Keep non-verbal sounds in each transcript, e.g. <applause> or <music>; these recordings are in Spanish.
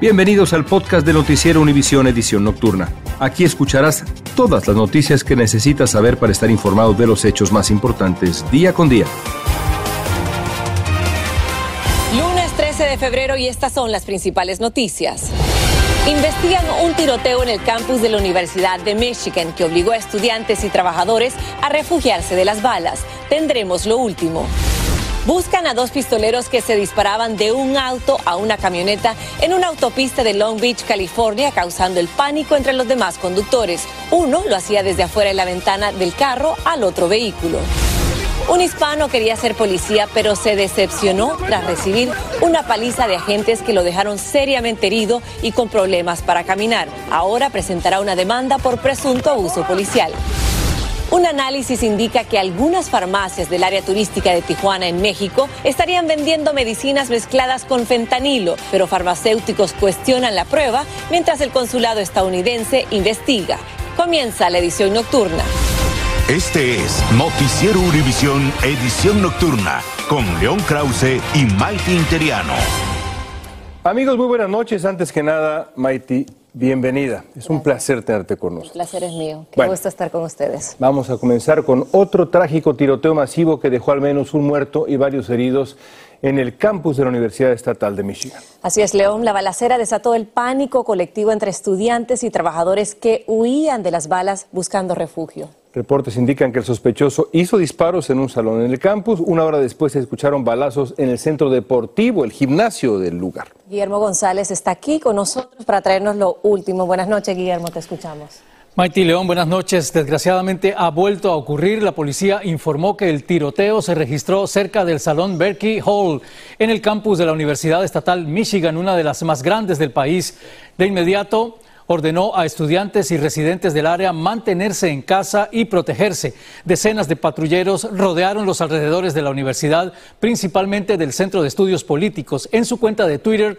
Bienvenidos al podcast de Noticiero Univisión Edición Nocturna. Aquí escucharás todas las noticias que necesitas saber para estar informado de los hechos más importantes día con día. Lunes 13 de febrero y estas son las principales noticias. Investigan un tiroteo en el campus de la Universidad de Michigan que obligó a estudiantes y trabajadores a refugiarse de las balas. Tendremos lo último. Buscan a dos pistoleros que se disparaban de un auto a una camioneta en una autopista de Long Beach, California, causando el pánico entre los demás conductores. Uno lo hacía desde afuera de la ventana del carro al otro vehículo. Un hispano quería ser policía, pero se decepcionó tras recibir una paliza de agentes que lo dejaron seriamente herido y con problemas para caminar. Ahora presentará una demanda por presunto abuso policial. Un análisis indica que algunas farmacias del área turística de Tijuana, en México, estarían vendiendo medicinas mezcladas con fentanilo, pero farmacéuticos cuestionan la prueba mientras el consulado estadounidense investiga. Comienza la edición nocturna. Este es Noticiero Univisión Edición Nocturna con León Krause y Maite Interiano. Amigos, muy buenas noches. Antes que nada, Maiti, bienvenida. Es un placer tenerte con nosotros. El placer es mío. Qué Bueno. gusto estar con ustedes. Vamos a comenzar con otro trágico tiroteo masivo que dejó al menos un muerto y varios heridos en el campus de la Universidad Estatal de Michigan. Así es, León. La balacera desató el pánico colectivo entre estudiantes y trabajadores que huían de las balas buscando refugio. Reportes indican que el sospechoso hizo disparos en un salón en el campus. Una hora después se escucharon balazos en el centro deportivo, el gimnasio del lugar. Guillermo González está aquí con nosotros para traernos lo último. Buenas noches, Guillermo, te escuchamos. Maiti León, buenas noches. Desgraciadamente ha vuelto a ocurrir. La policía informó que el tiroteo se registró cerca del salón Berkey Hall en el campus de la Universidad Estatal Michigan, una de las más grandes del país. De inmediato ordenó a estudiantes y residentes del área mantenerse en casa y protegerse. Decenas de patrulleros rodearon los alrededores de la universidad, principalmente del Centro de Estudios Políticos. En su cuenta de Twitter,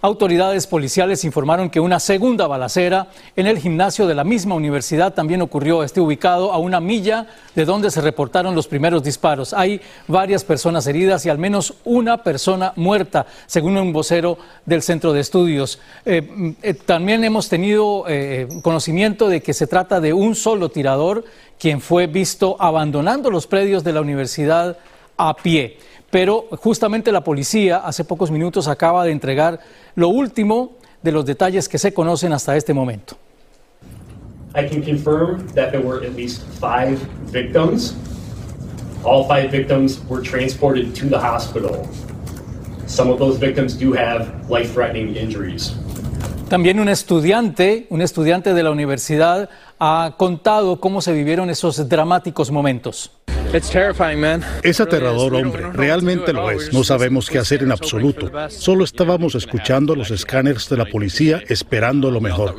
Autoridades policiales informaron que una segunda balacera en el gimnasio de la misma universidad también ocurrió. Este ubicado a una milla de donde se reportaron los primeros disparos. Hay varias personas heridas y al menos una persona muerta, según un vocero del centro de estudios. Eh, eh, también hemos tenido eh, conocimiento de que se trata de un solo tirador quien fue visto abandonando los predios de la universidad a pie. Pero justamente la policía hace pocos minutos acaba de entregar lo último de los detalles que se conocen hasta este momento. I can confirm that there were at least five victims. All five victims were transported to the hospital. Some of those victims do have life threatening injuries. También un estudiante, un estudiante de la universidad, ha contado cómo se vivieron esos dramáticos momentos. Es aterrador, hombre. Realmente lo es. No sabemos qué hacer en absoluto. Solo estábamos escuchando los escáneres de la policía esperando lo mejor.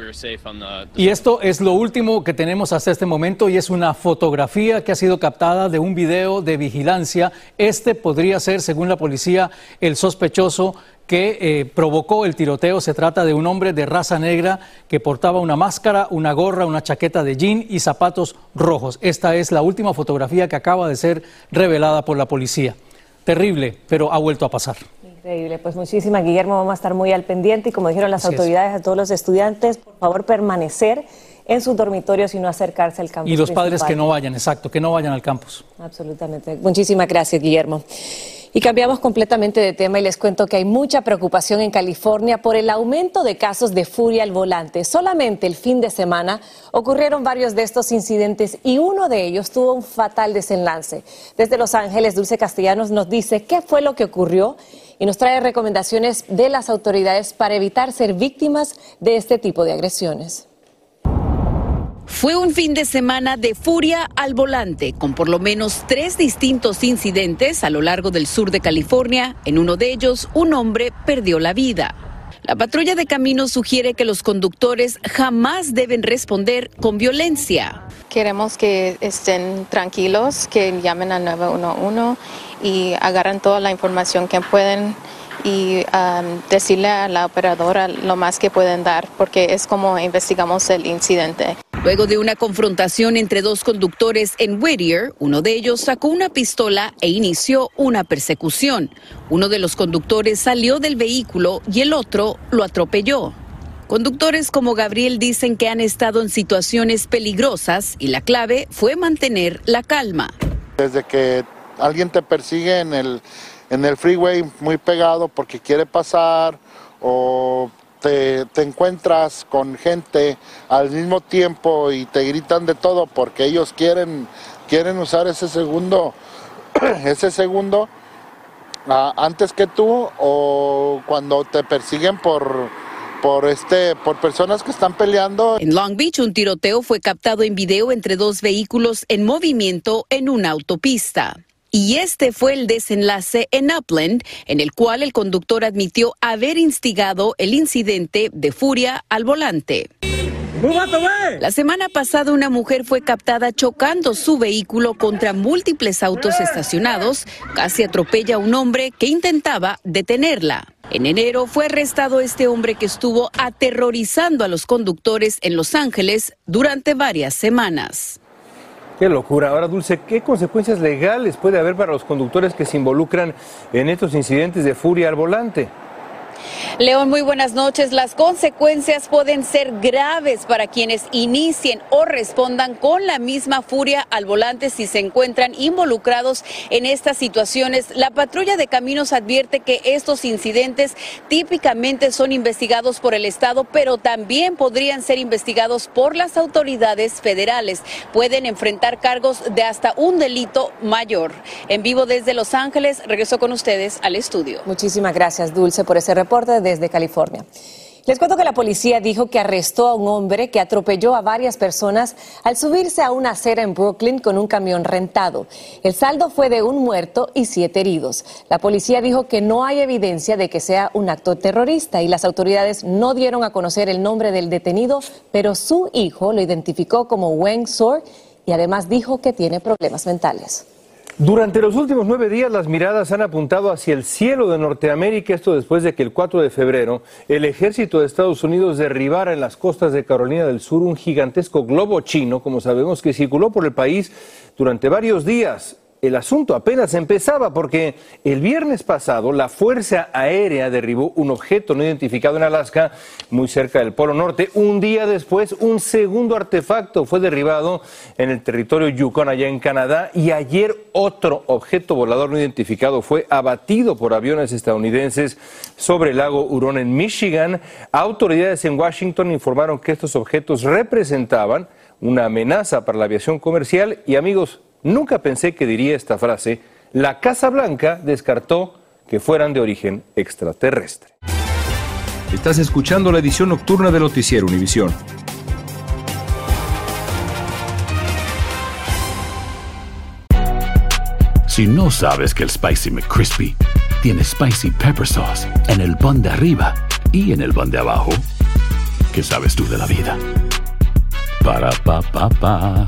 Y esto es lo último que tenemos hasta este momento y es una fotografía que ha sido captada de un video de vigilancia. Este podría ser, según la policía, el sospechoso que eh, provocó el tiroteo. Se trata de un hombre de raza negra que portaba una máscara, una gorra, una chaqueta de jean y zapatos rojos. Esta es la última fotografía que acaba de ser revelada por la policía. Terrible, pero ha vuelto a pasar. Increíble, pues muchísimas, Guillermo, vamos a estar muy al pendiente y como dijeron las Así es. autoridades a todos los estudiantes, por favor permanecer en sus dormitorios y no acercarse al campus. Y los padres que no vayan, exacto, que no vayan al campus. Absolutamente. Muchísimas gracias, Guillermo. Y cambiamos completamente de tema y les cuento que hay mucha preocupación en California por el aumento de casos de furia al volante. Solamente el fin de semana ocurrieron varios de estos incidentes y uno de ellos tuvo un fatal desenlace. Desde Los Ángeles, Dulce Castellanos nos dice qué fue lo que ocurrió y nos trae recomendaciones de las autoridades para evitar ser víctimas de este tipo de agresiones. Fue un fin de semana de furia al volante, con por lo menos tres distintos incidentes a lo largo del sur de California. En uno de ellos, un hombre perdió la vida. La patrulla de caminos sugiere que los conductores jamás deben responder con violencia. Queremos que estén tranquilos, que llamen al 911 y agarren toda la información que pueden y um, decirle a la operadora lo más que pueden dar, porque es como investigamos el incidente. Luego de una confrontación entre dos conductores en Whittier, uno de ellos sacó una pistola e inició una persecución. Uno de los conductores salió del vehículo y el otro lo atropelló. Conductores como Gabriel dicen que han estado en situaciones peligrosas y la clave fue mantener la calma. Desde que alguien te persigue en el, en el freeway muy pegado porque quiere pasar o te, encuentras con gente al mismo tiempo y te gritan de todo porque ellos quieren, quieren usar ese segundo, <clears throat> ese segundo antes que tú o cuando te persiguen por por este por personas que están peleando. En Long Beach un tiroteo fue captado en video entre dos vehículos en movimiento en una autopista. Y este fue el desenlace en Upland, en el cual el conductor admitió haber instigado el incidente de furia al volante. La semana pasada una mujer fue captada chocando su vehículo contra múltiples autos estacionados. Casi atropella a un hombre que intentaba detenerla. En enero fue arrestado este hombre que estuvo aterrorizando a los conductores en Los Ángeles durante varias semanas. Qué locura. Ahora, Dulce, ¿qué consecuencias legales puede haber para los conductores que se involucran en estos incidentes de furia al volante? León, muy buenas noches. Las consecuencias pueden ser graves para quienes inicien o respondan con la misma furia al volante si se encuentran involucrados en estas situaciones. La patrulla de caminos advierte que estos incidentes típicamente son investigados por el Estado, pero también podrían ser investigados por las autoridades federales. Pueden enfrentar cargos de hasta un delito mayor. En vivo desde Los Ángeles, regreso con ustedes al estudio. Muchísimas gracias, Dulce, por ese reporte desde California. Les cuento que la policía dijo que arrestó a un hombre que atropelló a varias personas al subirse a una acera en Brooklyn con un camión rentado. El saldo fue de un muerto y siete heridos. La policía dijo que no hay evidencia de que sea un acto terrorista y las autoridades no dieron a conocer el nombre del detenido, pero su hijo lo identificó como Wang Sor y además dijo que tiene problemas mentales. Durante los últimos nueve días las miradas han apuntado hacia el cielo de Norteamérica, esto después de que el 4 de febrero el ejército de Estados Unidos derribara en las costas de Carolina del Sur un gigantesco globo chino, como sabemos, que circuló por el país durante varios días el asunto apenas empezaba porque el viernes pasado la Fuerza Aérea derribó un objeto no identificado en Alaska, muy cerca del Polo Norte. Un día después, un segundo artefacto fue derribado en el territorio Yukon, allá en Canadá, y ayer otro objeto volador no identificado fue abatido por aviones estadounidenses sobre el lago Hurón en Michigan. Autoridades en Washington informaron que estos objetos representaban una amenaza para la aviación comercial y amigos, Nunca pensé que diría esta frase. La Casa Blanca descartó que fueran de origen extraterrestre. Estás escuchando la edición nocturna de Noticiero Univisión. Si no sabes que el Spicy McCrispy tiene Spicy Pepper Sauce en el pan de arriba y en el pan de abajo, ¿qué sabes tú de la vida? Para, pa, pa, pa.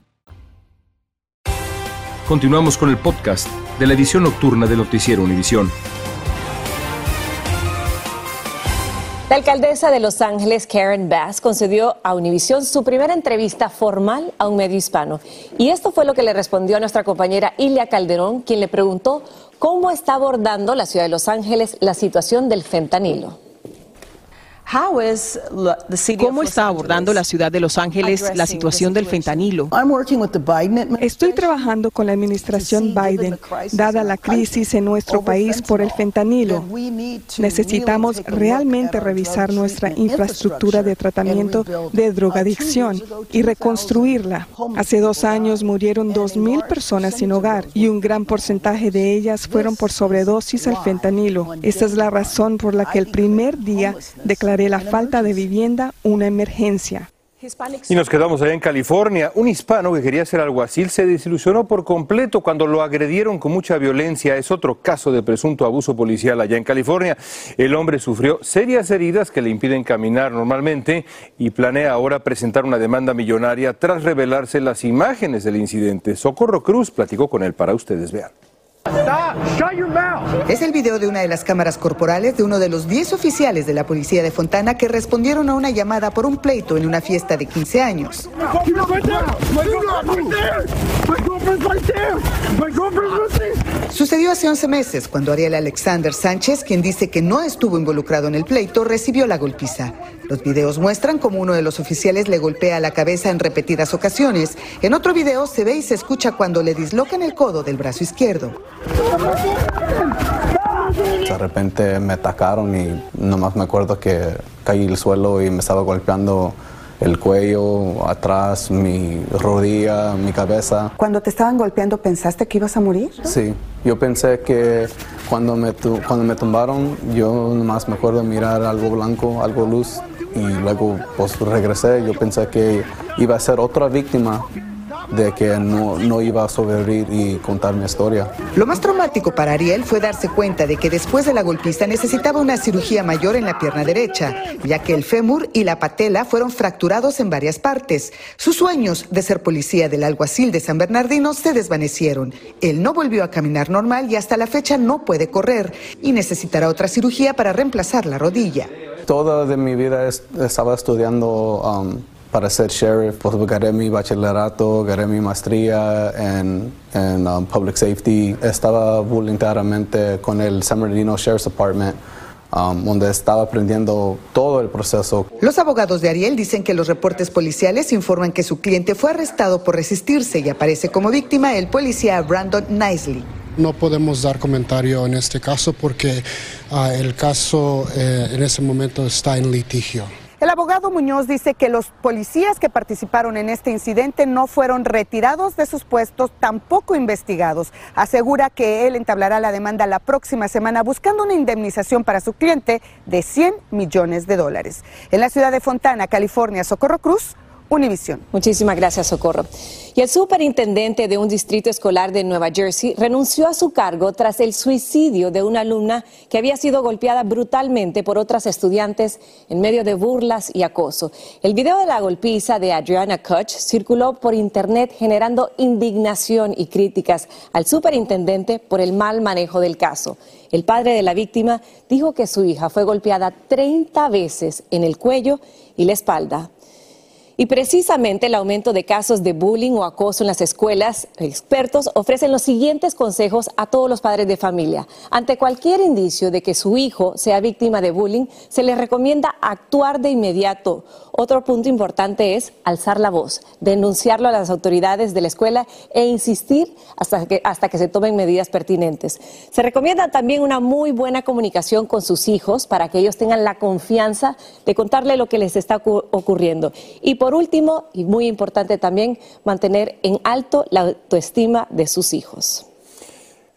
Continuamos con el podcast de la edición nocturna de Noticiero Univisión. La alcaldesa de Los Ángeles, Karen Bass, concedió a Univisión su primera entrevista formal a un medio hispano. Y esto fue lo que le respondió a nuestra compañera Ilia Calderón, quien le preguntó cómo está abordando la ciudad de Los Ángeles la situación del fentanilo. ¿Cómo está abordando la ciudad de Los Ángeles la situación del fentanilo? Estoy trabajando con la administración Biden, dada la crisis en nuestro país por el fentanilo. Necesitamos realmente revisar nuestra infraestructura de tratamiento de drogadicción y reconstruirla. Hace dos años murieron 2.000 personas sin hogar y un gran porcentaje de ellas fueron por sobredosis al fentanilo. Esa es la razón por la que el primer día declaré la falta de vivienda una emergencia. Y nos quedamos allá en California. Un hispano que quería ser alguacil se desilusionó por completo cuando lo agredieron con mucha violencia. Es otro caso de presunto abuso policial allá en California. El hombre sufrió serias heridas que le impiden caminar normalmente y planea ahora presentar una demanda millonaria tras revelarse las imágenes del incidente. Socorro Cruz platicó con él para ustedes vean. Es el video de una de las cámaras corporales de uno de los 10 oficiales de la policía de Fontana que respondieron a una llamada por un pleito en una fiesta de 15 años. Sucedió hace 11 meses cuando Ariel Alexander Sánchez, quien dice que no estuvo involucrado en el pleito, recibió la golpiza. Los videos muestran cómo uno de los oficiales le golpea la cabeza en repetidas ocasiones. En otro video se ve y se escucha cuando le dislocan el codo del brazo izquierdo. De repente me atacaron y nomás me acuerdo que caí al suelo y me estaba golpeando el cuello, atrás, mi rodilla, mi cabeza. Cuando te estaban golpeando, ¿pensaste que ibas a morir? Sí, yo pensé que cuando me, cuando me tumbaron, yo nomás me acuerdo mirar algo blanco, algo luz, y luego pues regresé. Yo pensé que iba a ser otra víctima de que no, no, iba a sobrevivir y contar mi historia. Lo más traumático para Ariel fue darse cuenta de que después de la golpiza necesitaba una cirugía mayor en la pierna derecha, ya que el fémur y la patela fueron fracturados en varias partes. Sus sueños de ser policía del alguacil de San Bernardino se desvanecieron. Él no volvió a caminar normal y hasta la fecha no puede correr y necesitará otra cirugía para reemplazar la rodilla. Toda de mi vida estaba estudiando um, para ser sheriff, pues gané mi bachillerato, gané mi maestría en, en um, public safety. Estaba voluntariamente con el San Bernardino Sheriff's Department. Um, donde estaba aprendiendo todo el proceso. Los abogados de Ariel dicen que los reportes policiales informan que su cliente fue arrestado por resistirse y aparece como víctima el policía Brandon Nicely. No podemos dar comentario en este caso porque uh, el caso eh, en ese momento está en litigio. El abogado Muñoz dice que los policías que participaron en este incidente no fueron retirados de sus puestos, tampoco investigados. Asegura que él entablará la demanda la próxima semana buscando una indemnización para su cliente de 100 millones de dólares. En la ciudad de Fontana, California, Socorro Cruz, Univisión. Muchísimas gracias, Socorro. Y el superintendente de un distrito escolar de Nueva Jersey renunció a su cargo tras el suicidio de una alumna que había sido golpeada brutalmente por otras estudiantes en medio de burlas y acoso. El video de la golpiza de Adriana Kutch circuló por internet generando indignación y críticas al superintendente por el mal manejo del caso. El padre de la víctima dijo que su hija fue golpeada 30 veces en el cuello y la espalda. Y precisamente el aumento de casos de bullying o acoso en las escuelas, expertos ofrecen los siguientes consejos a todos los padres de familia. Ante cualquier indicio de que su hijo sea víctima de bullying, se les recomienda actuar de inmediato. Otro punto importante es alzar la voz, denunciarlo a las autoridades de la escuela e insistir hasta que, hasta que se tomen medidas pertinentes. Se recomienda también una muy buena comunicación con sus hijos para que ellos tengan la confianza de contarle lo que les está ocurriendo. Y por último, y muy importante también, mantener en alto la autoestima de sus hijos.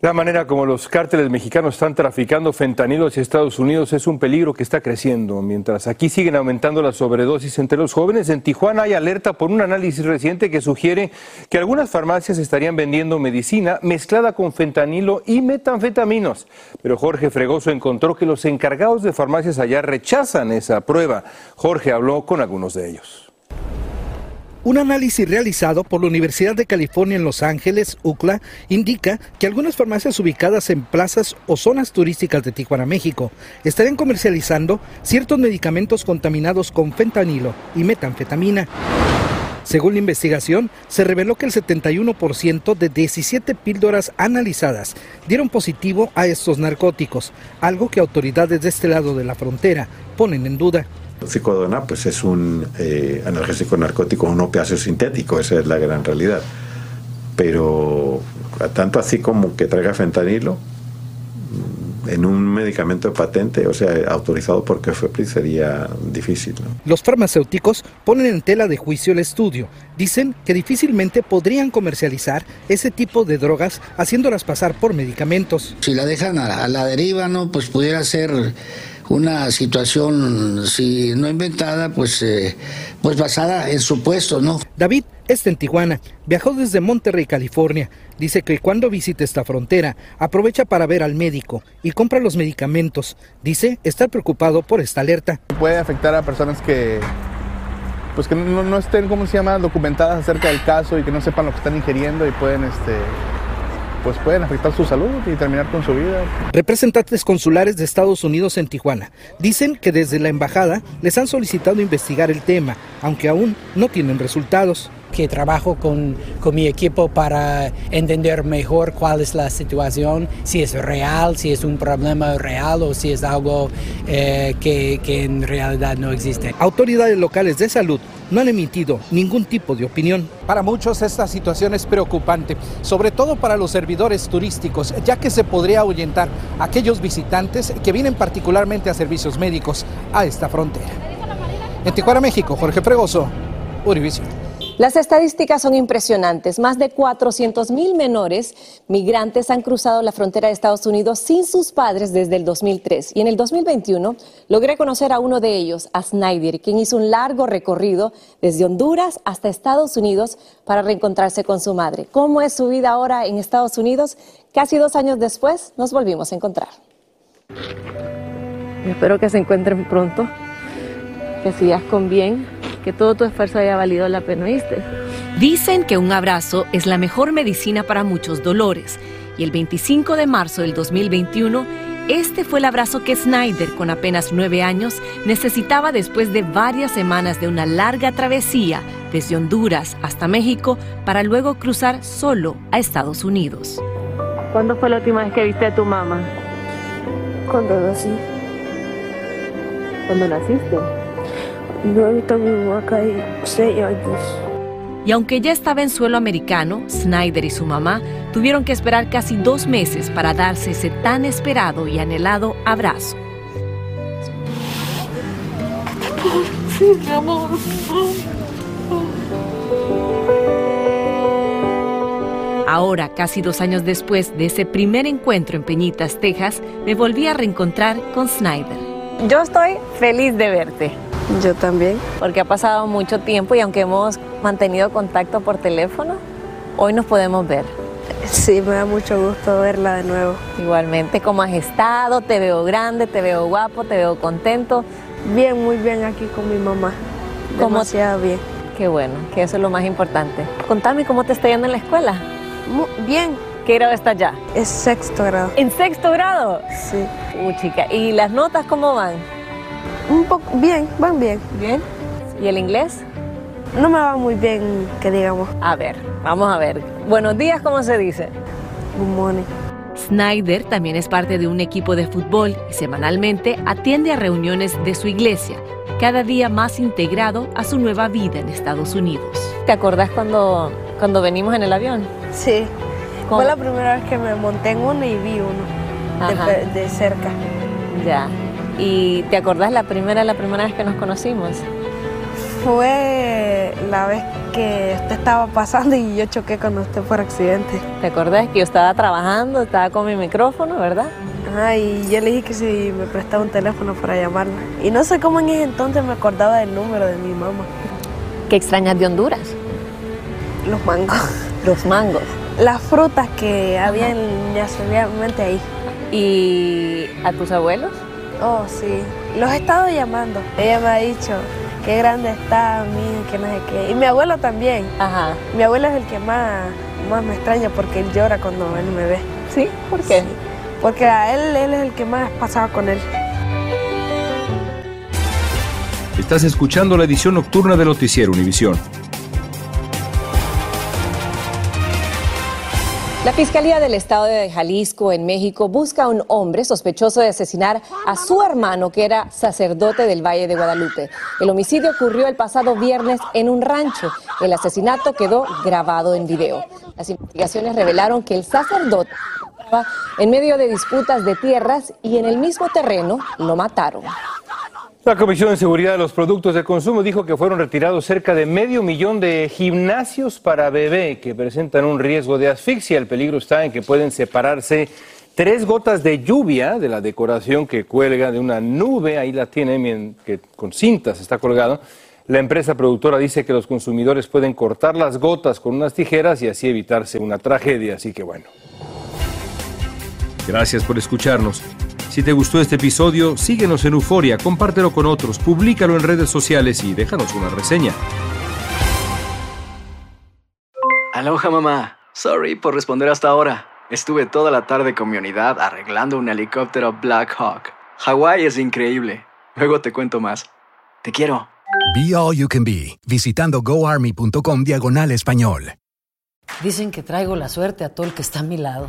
La manera como los cárteles mexicanos están traficando fentanilo hacia Estados Unidos es un peligro que está creciendo. Mientras aquí siguen aumentando las sobredosis entre los jóvenes, en Tijuana hay alerta por un análisis reciente que sugiere que algunas farmacias estarían vendiendo medicina mezclada con fentanilo y metanfetaminos. Pero Jorge Fregoso encontró que los encargados de farmacias allá rechazan esa prueba. Jorge habló con algunos de ellos. Un análisis realizado por la Universidad de California en Los Ángeles, UCLA, indica que algunas farmacias ubicadas en plazas o zonas turísticas de Tijuana, México, estarían comercializando ciertos medicamentos contaminados con fentanilo y metanfetamina. Según la investigación, se reveló que el 71% de 17 píldoras analizadas dieron positivo a estos narcóticos, algo que autoridades de este lado de la frontera ponen en duda. Psicodona pues es un eh, analgésico narcótico, un opiáceo sintético, esa es la gran realidad. Pero tanto así como que traiga fentanilo mm, en un medicamento de patente, o sea, autorizado por KFP sería difícil. Los farmacéuticos ponen en tela de juicio el estudio. Dicen que difícilmente podrían comercializar ese tipo de drogas haciéndolas pasar por medicamentos. Si la dejan a, a la deriva, ¿no? Pues pudiera ser una situación, si no inventada, pues, eh, pues basada en supuestos, ¿no? David está en Tijuana, viajó desde Monterrey, California. Dice que cuando visita esta frontera, aprovecha para ver al médico y compra los medicamentos. Dice estar preocupado por esta alerta. Puede afectar a personas que pues que no, no estén, ¿cómo se llama?, documentadas acerca del caso y que no sepan lo que están ingiriendo y pueden este, pues pueden afectar su salud y terminar con su vida. Representantes consulares de Estados Unidos en Tijuana dicen que desde la embajada les han solicitado investigar el tema, aunque aún no tienen resultados que trabajo con, con, mi equipo para entender mejor cuál es la situación, si es real, si es un problema real o si es algo eh, que, que en realidad no existe. Autoridades locales de salud no han emitido ningún tipo de opinión. Para muchos esta situación es preocupante, sobre todo para los servidores turísticos, ya que se podría ahuyentar a aquellos visitantes que vienen particularmente a servicios médicos a esta frontera. En Tijuana, México, Jorge Fregoso, Univision. Las estadísticas son impresionantes. Más de 400 mil menores migrantes han cruzado la frontera de Estados Unidos sin sus padres desde el 2003. Y en el 2021 logré conocer a uno de ellos, a Snyder, quien hizo un largo recorrido desde Honduras hasta Estados Unidos para reencontrarse con su madre. ¿Cómo es su vida ahora en Estados Unidos? Casi dos años después nos volvimos a encontrar. Espero que se encuentren pronto, que sigas con bien que todo tu esfuerzo haya valido la pena, ¿viste? Dicen que un abrazo es la mejor medicina para muchos dolores. Y el 25 de marzo del 2021, este fue el abrazo que Snyder, con apenas nueve años, necesitaba después de varias semanas de una larga travesía desde Honduras hasta México para luego cruzar solo a Estados Unidos. ¿Cuándo fue la última vez que viste a tu mamá? Cuando nací. ¿Cuándo naciste? No he visto a mi mamá acá seis años. Y aunque ya estaba en suelo americano, Snyder y su mamá tuvieron que esperar casi dos meses para darse ese tan esperado y anhelado abrazo. Sí, mi amor. Ahora, casi dos años después de ese primer encuentro en Peñitas, Texas, me volví a reencontrar con Snyder. Yo estoy feliz de verte. Yo también. Porque ha pasado mucho tiempo y aunque hemos mantenido contacto por teléfono, hoy nos podemos ver. Sí, me da mucho gusto verla de nuevo. Igualmente, ¿cómo has estado? Te veo grande, te veo guapo, te veo contento. Bien, muy bien aquí con mi mamá. Demasiado bien. Qué bueno, que eso es lo más importante. Contame cómo te está yendo en la escuela. Muy bien. ¿Qué grado estás ya? Es sexto grado. ¿En sexto grado? Sí. Uy, chica. ¿Y las notas cómo van? Un poco, bien, van bien. ¿Bien? ¿Y el inglés? No me va muy bien, que digamos. A ver, vamos a ver. Buenos días, ¿cómo se dice? Good morning. Snyder también es parte de un equipo de fútbol y semanalmente atiende a reuniones de su iglesia, cada día más integrado a su nueva vida en Estados Unidos. ¿Te acordás cuando, cuando venimos en el avión? Sí. Fue la primera vez que me monté en uno y vi uno de, de cerca. Ya. ¿Y te acordás la primera, la primera vez que nos conocimos? Fue la vez que usted estaba pasando y yo choqué con usted por accidente. ¿Te acordás que yo estaba trabajando, estaba con mi micrófono, verdad? Ajá, y yo le dije que si me prestaba un teléfono para llamarla. Y no sé cómo en ese entonces me acordaba del número de mi mamá. ¿Qué extrañas de Honduras? Los mangos. Los mangos. Las frutas que habían necesariamente ahí. ¿Y a tus abuelos? Oh, sí. Los he estado llamando. Ella me ha dicho qué grande está, mí, que no sé qué. Y mi abuelo también. Ajá. Mi abuelo es el que más, más me extraña porque él llora cuando él me ve. ¿Sí? ¿Por qué? Porque a él, él es el que más pasaba con él. Estás escuchando la edición nocturna de Noticiero Univisión. La Fiscalía del Estado de Jalisco en México busca a un hombre sospechoso de asesinar a su hermano que era sacerdote del Valle de Guadalupe. El homicidio ocurrió el pasado viernes en un rancho. El asesinato quedó grabado en video. Las investigaciones revelaron que el sacerdote estaba en medio de disputas de tierras y en el mismo terreno lo mataron. La Comisión de Seguridad de los Productos de Consumo dijo que fueron retirados cerca de medio millón de gimnasios para bebé que presentan un riesgo de asfixia. El peligro está en que pueden separarse tres gotas de lluvia de la decoración que cuelga de una nube. Ahí la tiene, que con cintas está colgado. La empresa productora dice que los consumidores pueden cortar las gotas con unas tijeras y así evitarse una tragedia. Así que bueno. Gracias por escucharnos. Si te gustó este episodio, síguenos en Euforia, compártelo con otros, públicalo en redes sociales y déjanos una reseña. Aloha mamá. Sorry por responder hasta ahora. Estuve toda la tarde con mi unidad arreglando un helicóptero Black Hawk. Hawái es increíble. Luego te cuento más. Te quiero. Be All You Can Be, visitando goarmy.com diagonal español. Dicen que traigo la suerte a todo el que está a mi lado.